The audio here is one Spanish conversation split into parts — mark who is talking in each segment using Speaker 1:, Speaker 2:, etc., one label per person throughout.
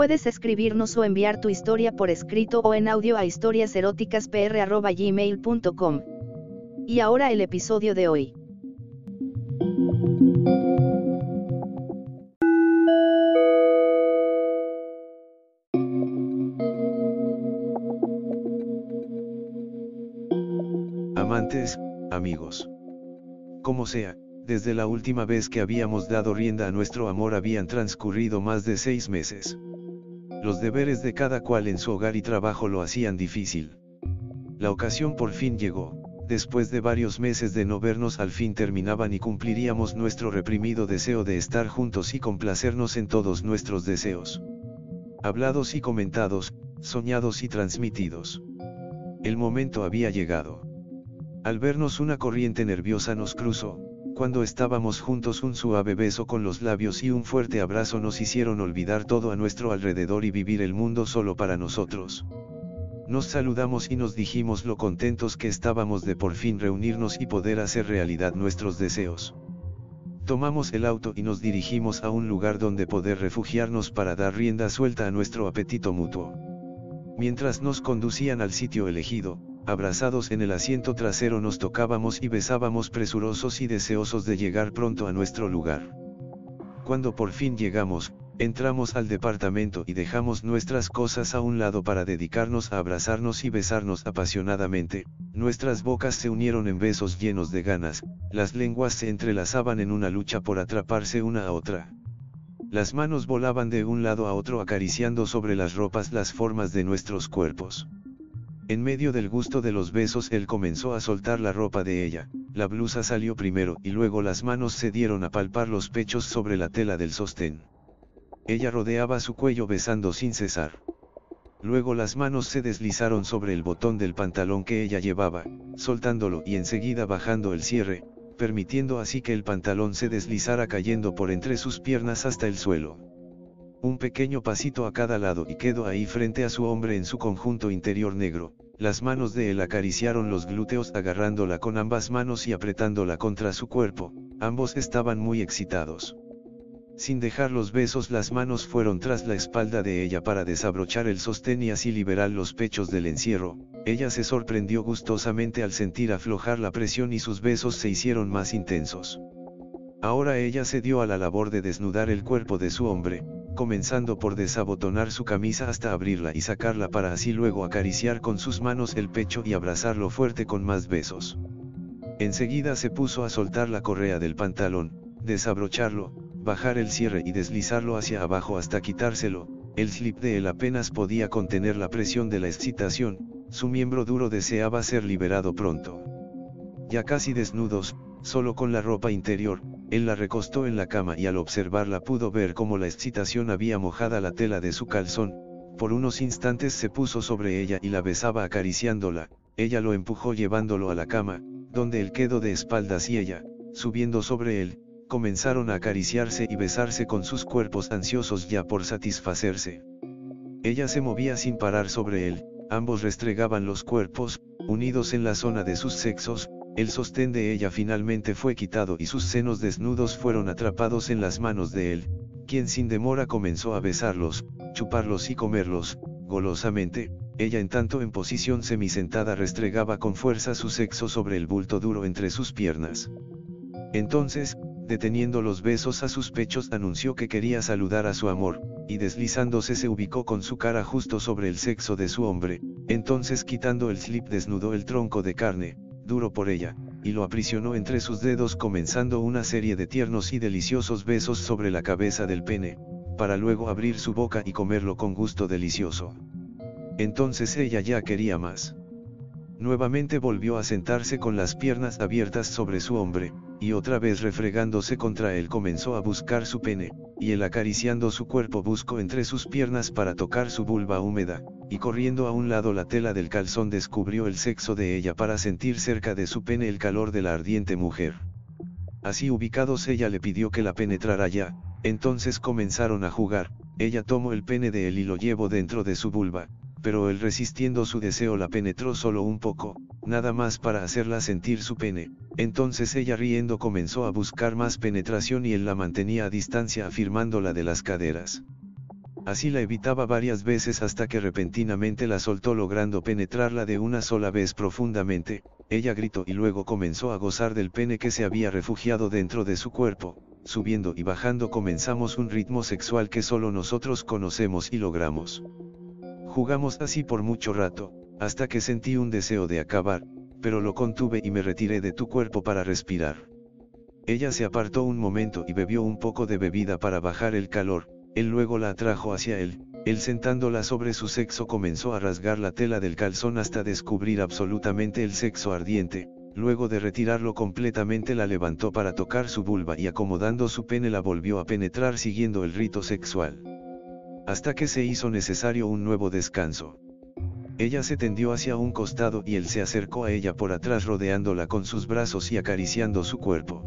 Speaker 1: Puedes escribirnos o enviar tu historia por escrito o en audio a historiaseroticaspr.gmail.com. Y ahora el episodio de hoy.
Speaker 2: Amantes, amigos. Como sea, desde la última vez que habíamos dado rienda a nuestro amor habían transcurrido más de seis meses. Los deberes de cada cual en su hogar y trabajo lo hacían difícil. La ocasión por fin llegó, después de varios meses de no vernos al fin terminaban y cumpliríamos nuestro reprimido deseo de estar juntos y complacernos en todos nuestros deseos. Hablados y comentados, soñados y transmitidos. El momento había llegado. Al vernos una corriente nerviosa nos cruzó, cuando estábamos juntos un suave beso con los labios y un fuerte abrazo nos hicieron olvidar todo a nuestro alrededor y vivir el mundo solo para nosotros. Nos saludamos y nos dijimos lo contentos que estábamos de por fin reunirnos y poder hacer realidad nuestros deseos. Tomamos el auto y nos dirigimos a un lugar donde poder refugiarnos para dar rienda suelta a nuestro apetito mutuo. Mientras nos conducían al sitio elegido, abrazados en el asiento trasero nos tocábamos y besábamos presurosos y deseosos de llegar pronto a nuestro lugar. Cuando por fin llegamos, entramos al departamento y dejamos nuestras cosas a un lado para dedicarnos a abrazarnos y besarnos apasionadamente, nuestras bocas se unieron en besos llenos de ganas, las lenguas se entrelazaban en una lucha por atraparse una a otra. Las manos volaban de un lado a otro acariciando sobre las ropas las formas de nuestros cuerpos. En medio del gusto de los besos él comenzó a soltar la ropa de ella, la blusa salió primero y luego las manos se dieron a palpar los pechos sobre la tela del sostén. Ella rodeaba su cuello besando sin cesar. Luego las manos se deslizaron sobre el botón del pantalón que ella llevaba, soltándolo y enseguida bajando el cierre, permitiendo así que el pantalón se deslizara cayendo por entre sus piernas hasta el suelo. Un pequeño pasito a cada lado y quedó ahí frente a su hombre en su conjunto interior negro, las manos de él acariciaron los glúteos agarrándola con ambas manos y apretándola contra su cuerpo, ambos estaban muy excitados. Sin dejar los besos las manos fueron tras la espalda de ella para desabrochar el sostén y así liberar los pechos del encierro, ella se sorprendió gustosamente al sentir aflojar la presión y sus besos se hicieron más intensos. Ahora ella se dio a la labor de desnudar el cuerpo de su hombre, comenzando por desabotonar su camisa hasta abrirla y sacarla para así luego acariciar con sus manos el pecho y abrazarlo fuerte con más besos. Enseguida se puso a soltar la correa del pantalón, desabrocharlo, bajar el cierre y deslizarlo hacia abajo hasta quitárselo, el slip de él apenas podía contener la presión de la excitación, su miembro duro deseaba ser liberado pronto. Ya casi desnudos, solo con la ropa interior, él la recostó en la cama y al observarla pudo ver cómo la excitación había mojada la tela de su calzón, por unos instantes se puso sobre ella y la besaba acariciándola, ella lo empujó llevándolo a la cama, donde él quedó de espaldas y ella, subiendo sobre él, comenzaron a acariciarse y besarse con sus cuerpos ansiosos ya por satisfacerse. Ella se movía sin parar sobre él, ambos restregaban los cuerpos, unidos en la zona de sus sexos, el sostén de ella finalmente fue quitado y sus senos desnudos fueron atrapados en las manos de él, quien sin demora comenzó a besarlos, chuparlos y comerlos, golosamente, ella en tanto en posición semisentada restregaba con fuerza su sexo sobre el bulto duro entre sus piernas. Entonces, deteniendo los besos a sus pechos anunció que quería saludar a su amor, y deslizándose se ubicó con su cara justo sobre el sexo de su hombre, entonces quitando el slip desnudó el tronco de carne, duro por ella, y lo aprisionó entre sus dedos comenzando una serie de tiernos y deliciosos besos sobre la cabeza del pene, para luego abrir su boca y comerlo con gusto delicioso. Entonces ella ya quería más. Nuevamente volvió a sentarse con las piernas abiertas sobre su hombre, y otra vez refregándose contra él comenzó a buscar su pene, y él acariciando su cuerpo buscó entre sus piernas para tocar su vulva húmeda, y corriendo a un lado la tela del calzón descubrió el sexo de ella para sentir cerca de su pene el calor de la ardiente mujer. Así ubicados ella le pidió que la penetrara ya, entonces comenzaron a jugar, ella tomó el pene de él y lo llevó dentro de su vulva, pero él resistiendo su deseo la penetró solo un poco, nada más para hacerla sentir su pene, entonces ella riendo comenzó a buscar más penetración y él la mantenía a distancia afirmándola de las caderas. Así la evitaba varias veces hasta que repentinamente la soltó logrando penetrarla de una sola vez profundamente, ella gritó y luego comenzó a gozar del pene que se había refugiado dentro de su cuerpo, subiendo y bajando comenzamos un ritmo sexual que solo nosotros conocemos y logramos. Jugamos así por mucho rato, hasta que sentí un deseo de acabar, pero lo contuve y me retiré de tu cuerpo para respirar. Ella se apartó un momento y bebió un poco de bebida para bajar el calor, él luego la atrajo hacia él, él sentándola sobre su sexo comenzó a rasgar la tela del calzón hasta descubrir absolutamente el sexo ardiente, luego de retirarlo completamente la levantó para tocar su vulva y acomodando su pene la volvió a penetrar siguiendo el rito sexual hasta que se hizo necesario un nuevo descanso. Ella se tendió hacia un costado y él se acercó a ella por atrás rodeándola con sus brazos y acariciando su cuerpo.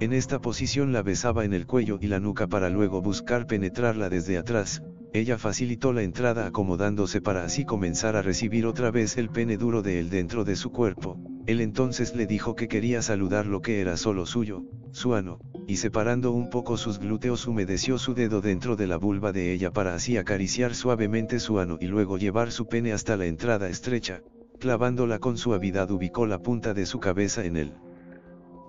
Speaker 2: En esta posición la besaba en el cuello y la nuca para luego buscar penetrarla desde atrás, ella facilitó la entrada acomodándose para así comenzar a recibir otra vez el pene duro de él dentro de su cuerpo, él entonces le dijo que quería saludar lo que era solo suyo, su ano, y separando un poco sus glúteos humedeció su dedo dentro de la vulva de ella para así acariciar suavemente su ano y luego llevar su pene hasta la entrada estrecha, clavándola con suavidad ubicó la punta de su cabeza en el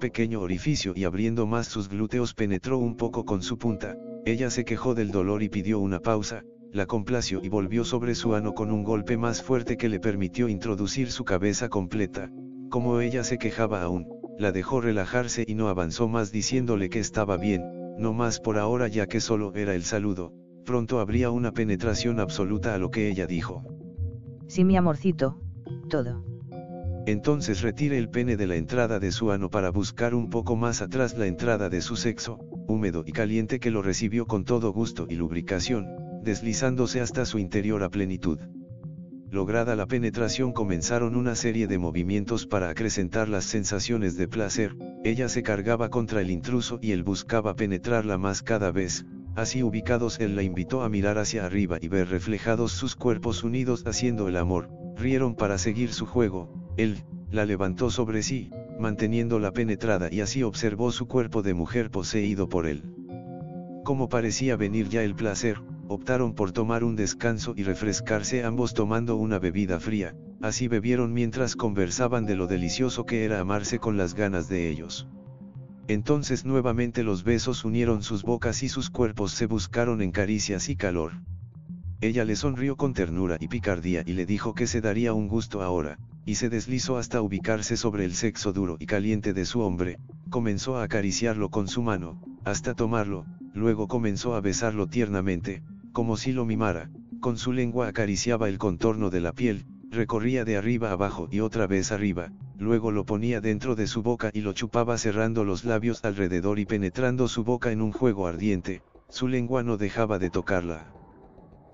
Speaker 2: pequeño orificio y abriendo más sus glúteos penetró un poco con su punta, ella se quejó del dolor y pidió una pausa, la complació y volvió sobre su ano con un golpe más fuerte que le permitió introducir su cabeza completa, como ella se quejaba aún, la dejó relajarse y no avanzó más diciéndole que estaba bien, no más por ahora ya que solo era el saludo, pronto habría una penetración absoluta a lo que ella dijo.
Speaker 3: Sí mi amorcito, todo.
Speaker 2: Entonces retire el pene de la entrada de su ano para buscar un poco más atrás la entrada de su sexo, húmedo y caliente que lo recibió con todo gusto y lubricación, deslizándose hasta su interior a plenitud. Lograda la penetración comenzaron una serie de movimientos para acrecentar las sensaciones de placer, ella se cargaba contra el intruso y él buscaba penetrarla más cada vez, así ubicados él la invitó a mirar hacia arriba y ver reflejados sus cuerpos unidos haciendo el amor, rieron para seguir su juego, él, la levantó sobre sí, manteniéndola penetrada y así observó su cuerpo de mujer poseído por él. Como parecía venir ya el placer, optaron por tomar un descanso y refrescarse ambos tomando una bebida fría, así bebieron mientras conversaban de lo delicioso que era amarse con las ganas de ellos. Entonces nuevamente los besos unieron sus bocas y sus cuerpos se buscaron en caricias y calor. Ella le sonrió con ternura y picardía y le dijo que se daría un gusto ahora, y se deslizó hasta ubicarse sobre el sexo duro y caliente de su hombre, comenzó a acariciarlo con su mano, hasta tomarlo, luego comenzó a besarlo tiernamente, como si lo mimara, con su lengua acariciaba el contorno de la piel, recorría de arriba abajo y otra vez arriba, luego lo ponía dentro de su boca y lo chupaba cerrando los labios alrededor y penetrando su boca en un juego ardiente, su lengua no dejaba de tocarla.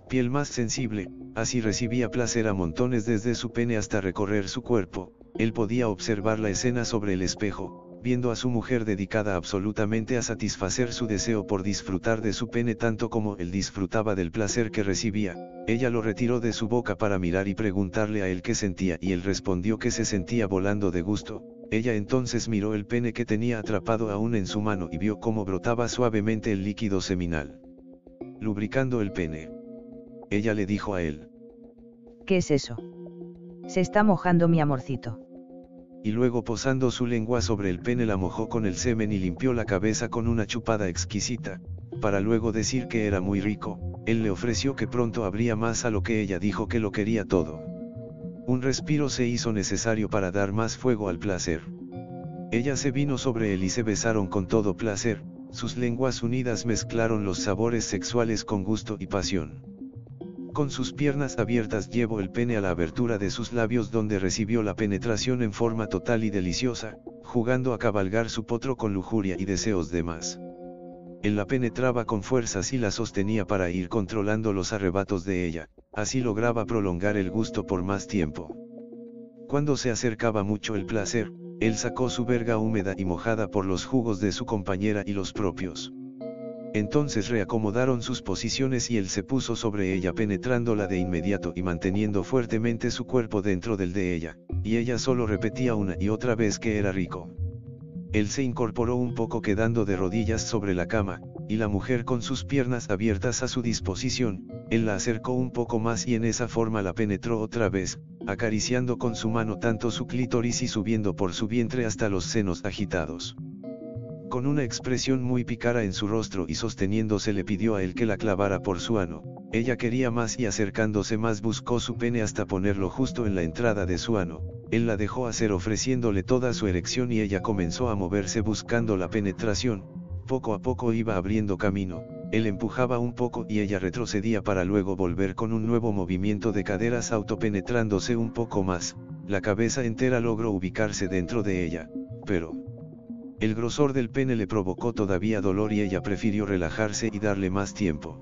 Speaker 2: Piel más sensible, así recibía placer a montones desde su pene hasta recorrer su cuerpo, él podía observar la escena sobre el espejo, viendo a su mujer dedicada absolutamente a satisfacer su deseo por disfrutar de su pene tanto como él disfrutaba del placer que recibía, ella lo retiró de su boca para mirar y preguntarle a él qué sentía y él respondió que se sentía volando de gusto, ella entonces miró el pene que tenía atrapado aún en su mano y vio cómo brotaba suavemente el líquido seminal. Lubricando el pene. Ella le dijo a él.
Speaker 3: ¿Qué es eso? Se está mojando mi amorcito
Speaker 2: y luego posando su lengua sobre el pene la mojó con el semen y limpió la cabeza con una chupada exquisita, para luego decir que era muy rico, él le ofreció que pronto habría más a lo que ella dijo que lo quería todo. Un respiro se hizo necesario para dar más fuego al placer. Ella se vino sobre él y se besaron con todo placer, sus lenguas unidas mezclaron los sabores sexuales con gusto y pasión. Con sus piernas abiertas llevó el pene a la abertura de sus labios donde recibió la penetración en forma total y deliciosa, jugando a cabalgar su potro con lujuria y deseos de más. Él la penetraba con fuerzas y la sostenía para ir controlando los arrebatos de ella, así lograba prolongar el gusto por más tiempo. Cuando se acercaba mucho el placer, él sacó su verga húmeda y mojada por los jugos de su compañera y los propios. Entonces reacomodaron sus posiciones y él se puso sobre ella penetrándola de inmediato y manteniendo fuertemente su cuerpo dentro del de ella, y ella solo repetía una y otra vez que era rico. Él se incorporó un poco quedando de rodillas sobre la cama, y la mujer con sus piernas abiertas a su disposición, él la acercó un poco más y en esa forma la penetró otra vez, acariciando con su mano tanto su clítoris y subiendo por su vientre hasta los senos agitados con una expresión muy picara en su rostro y sosteniéndose le pidió a él que la clavara por su ano, ella quería más y acercándose más buscó su pene hasta ponerlo justo en la entrada de su ano, él la dejó hacer ofreciéndole toda su erección y ella comenzó a moverse buscando la penetración, poco a poco iba abriendo camino, él empujaba un poco y ella retrocedía para luego volver con un nuevo movimiento de caderas autopenetrándose un poco más, la cabeza entera logró ubicarse dentro de ella, pero el grosor del pene le provocó todavía dolor y ella prefirió relajarse y darle más tiempo.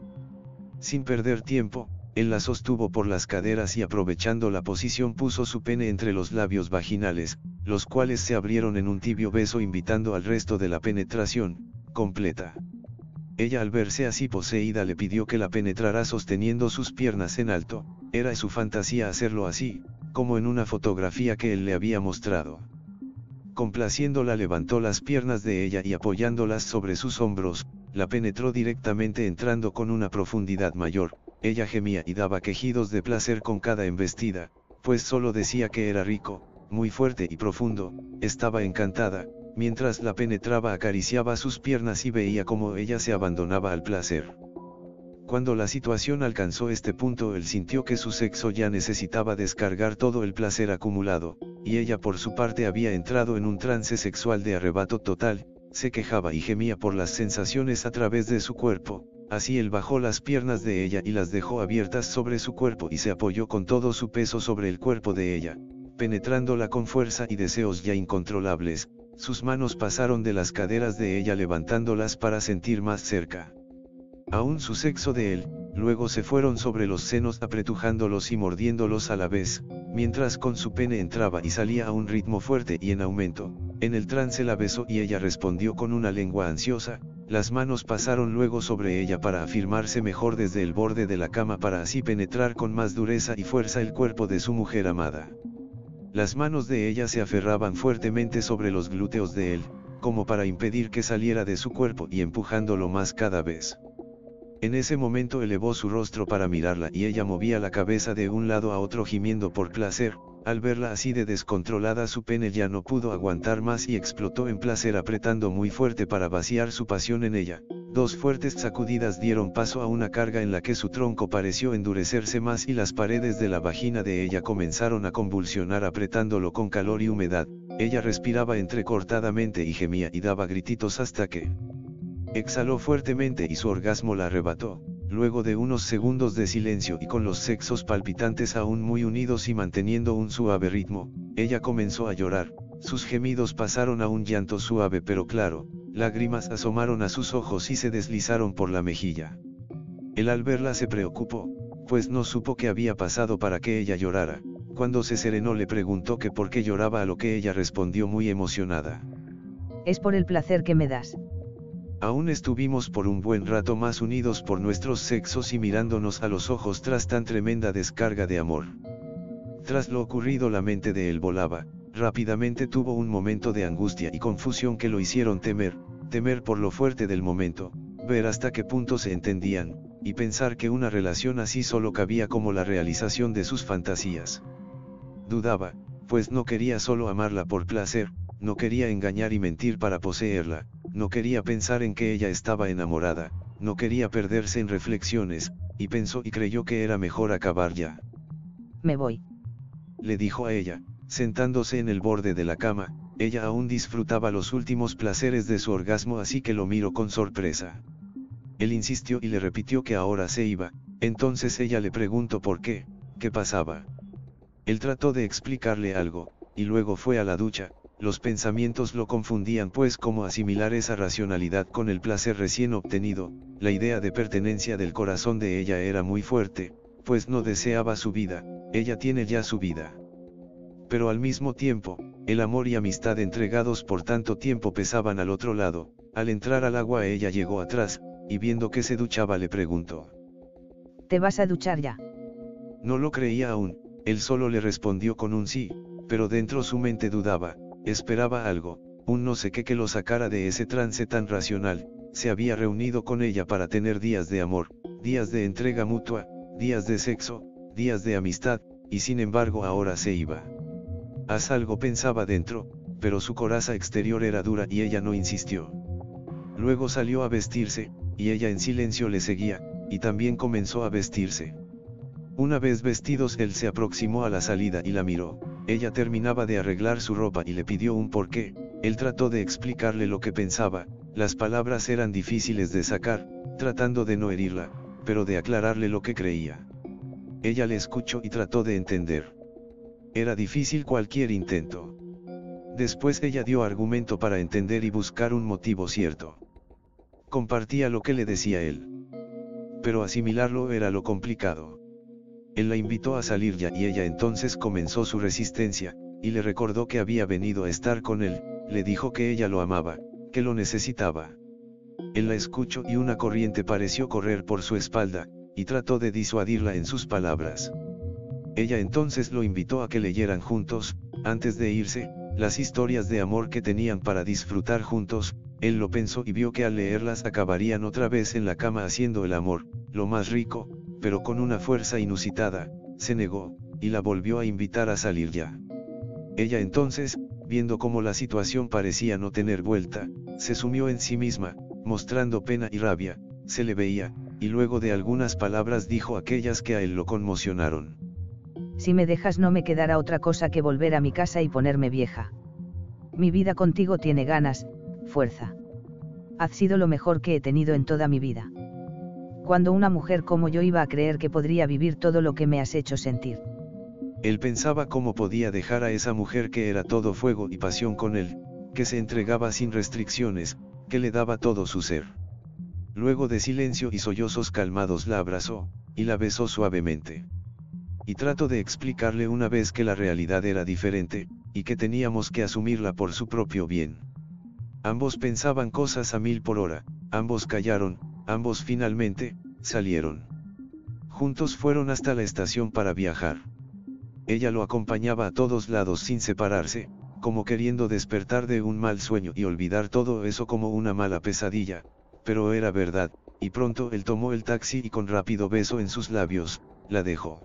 Speaker 2: Sin perder tiempo, él la sostuvo por las caderas y aprovechando la posición puso su pene entre los labios vaginales, los cuales se abrieron en un tibio beso invitando al resto de la penetración, completa. Ella al verse así poseída le pidió que la penetrara sosteniendo sus piernas en alto, era su fantasía hacerlo así, como en una fotografía que él le había mostrado. Complaciéndola levantó las piernas de ella y apoyándolas sobre sus hombros, la penetró directamente entrando con una profundidad mayor, ella gemía y daba quejidos de placer con cada embestida, pues solo decía que era rico, muy fuerte y profundo, estaba encantada, mientras la penetraba acariciaba sus piernas y veía cómo ella se abandonaba al placer. Cuando la situación alcanzó este punto él sintió que su sexo ya necesitaba descargar todo el placer acumulado, y ella por su parte había entrado en un trance sexual de arrebato total, se quejaba y gemía por las sensaciones a través de su cuerpo, así él bajó las piernas de ella y las dejó abiertas sobre su cuerpo y se apoyó con todo su peso sobre el cuerpo de ella, penetrándola con fuerza y deseos ya incontrolables, sus manos pasaron de las caderas de ella levantándolas para sentir más cerca. Aún su sexo de él, luego se fueron sobre los senos apretujándolos y mordiéndolos a la vez, mientras con su pene entraba y salía a un ritmo fuerte y en aumento, en el trance la besó y ella respondió con una lengua ansiosa, las manos pasaron luego sobre ella para afirmarse mejor desde el borde de la cama para así penetrar con más dureza y fuerza el cuerpo de su mujer amada. Las manos de ella se aferraban fuertemente sobre los glúteos de él, como para impedir que saliera de su cuerpo y empujándolo más cada vez. En ese momento elevó su rostro para mirarla y ella movía la cabeza de un lado a otro gimiendo por placer, al verla así de descontrolada su pene ya no pudo aguantar más y explotó en placer apretando muy fuerte para vaciar su pasión en ella. Dos fuertes sacudidas dieron paso a una carga en la que su tronco pareció endurecerse más y las paredes de la vagina de ella comenzaron a convulsionar apretándolo con calor y humedad. Ella respiraba entrecortadamente y gemía y daba grititos hasta que Exhaló fuertemente y su orgasmo la arrebató, luego de unos segundos de silencio y con los sexos palpitantes aún muy unidos y manteniendo un suave ritmo, ella comenzó a llorar, sus gemidos pasaron a un llanto suave pero claro, lágrimas asomaron a sus ojos y se deslizaron por la mejilla. Él al verla se preocupó, pues no supo qué había pasado para que ella llorara, cuando se serenó le preguntó que por qué lloraba a lo que ella respondió muy emocionada.
Speaker 3: Es por el placer que me das.
Speaker 2: Aún estuvimos por un buen rato más unidos por nuestros sexos y mirándonos a los ojos tras tan tremenda descarga de amor. Tras lo ocurrido la mente de él volaba, rápidamente tuvo un momento de angustia y confusión que lo hicieron temer, temer por lo fuerte del momento, ver hasta qué punto se entendían, y pensar que una relación así solo cabía como la realización de sus fantasías. Dudaba, pues no quería solo amarla por placer, no quería engañar y mentir para poseerla, no quería pensar en que ella estaba enamorada, no quería perderse en reflexiones, y pensó y creyó que era mejor acabar ya.
Speaker 3: Me voy.
Speaker 2: Le dijo a ella, sentándose en el borde de la cama, ella aún disfrutaba los últimos placeres de su orgasmo así que lo miró con sorpresa. Él insistió y le repitió que ahora se iba, Entonces ella le preguntó por qué, qué pasaba. Él trató de explicarle algo, y luego fue a la ducha, los pensamientos lo confundían pues cómo asimilar esa racionalidad con el placer recién obtenido, la idea de pertenencia del corazón de ella era muy fuerte, pues no deseaba su vida, ella tiene ya su vida. Pero al mismo tiempo, el amor y amistad entregados por tanto tiempo pesaban al otro lado, al entrar al agua ella llegó atrás, y viendo que se duchaba le preguntó.
Speaker 3: ¿Te vas a duchar ya?
Speaker 2: No lo creía aún, él solo le respondió con un sí, pero dentro su mente dudaba, esperaba algo, un no sé qué que lo sacara de ese trance tan racional, se había reunido con ella para tener días de amor, días de entrega mutua, días de sexo, días de amistad, y sin embargo ahora se iba. Haz algo pensaba dentro, pero su coraza exterior era dura y ella no insistió. Luego salió a vestirse, y ella en silencio le seguía, y también comenzó a vestirse. Una vez vestidos él se aproximó a la salida y la miró, ella terminaba de arreglar su ropa y le pidió un porqué, él trató de explicarle lo que pensaba, las palabras eran difíciles de sacar, tratando de no herirla, pero de aclararle lo que creía. Ella le escuchó y trató de entender. Era difícil cualquier intento. Después ella dio argumento para entender y buscar un motivo cierto. Compartía lo que le decía él. Pero asimilarlo era lo complicado. Él la invitó a salir ya y ella entonces comenzó su resistencia, y le recordó que había venido a estar con él, le dijo que ella lo amaba, que lo necesitaba. Él la escuchó y una corriente pareció correr por su espalda, y trató de disuadirla en sus palabras. Ella entonces lo invitó a que leyeran juntos, antes de irse, las historias de amor que tenían para disfrutar juntos, él lo pensó y vio que al leerlas acabarían otra vez en la cama haciendo el amor, lo más rico, pero con una fuerza inusitada, se negó, y la volvió a invitar a salir ya. Ella entonces, viendo cómo la situación parecía no tener vuelta, se sumió en sí misma, mostrando pena y rabia, se le veía, y luego de algunas palabras dijo aquellas que a él lo conmocionaron.
Speaker 3: Si me dejas no me quedará otra cosa que volver a mi casa y ponerme vieja. Mi vida contigo tiene ganas, fuerza. Has sido lo mejor que he tenido en toda mi vida cuando una mujer como yo iba a creer que podría vivir todo lo que me has hecho sentir.
Speaker 2: Él pensaba cómo podía dejar a esa mujer que era todo fuego y pasión con él, que se entregaba sin restricciones, que le daba todo su ser. Luego de silencio y sollozos calmados la abrazó, y la besó suavemente. Y trato de explicarle una vez que la realidad era diferente, y que teníamos que asumirla por su propio bien. Ambos pensaban cosas a mil por hora, ambos callaron, Ambos finalmente, salieron. Juntos fueron hasta la estación para viajar. Ella lo acompañaba a todos lados sin separarse, como queriendo despertar de un mal sueño y olvidar todo eso como una mala pesadilla, pero era verdad, y pronto él tomó el taxi y con rápido beso en sus labios, la dejó.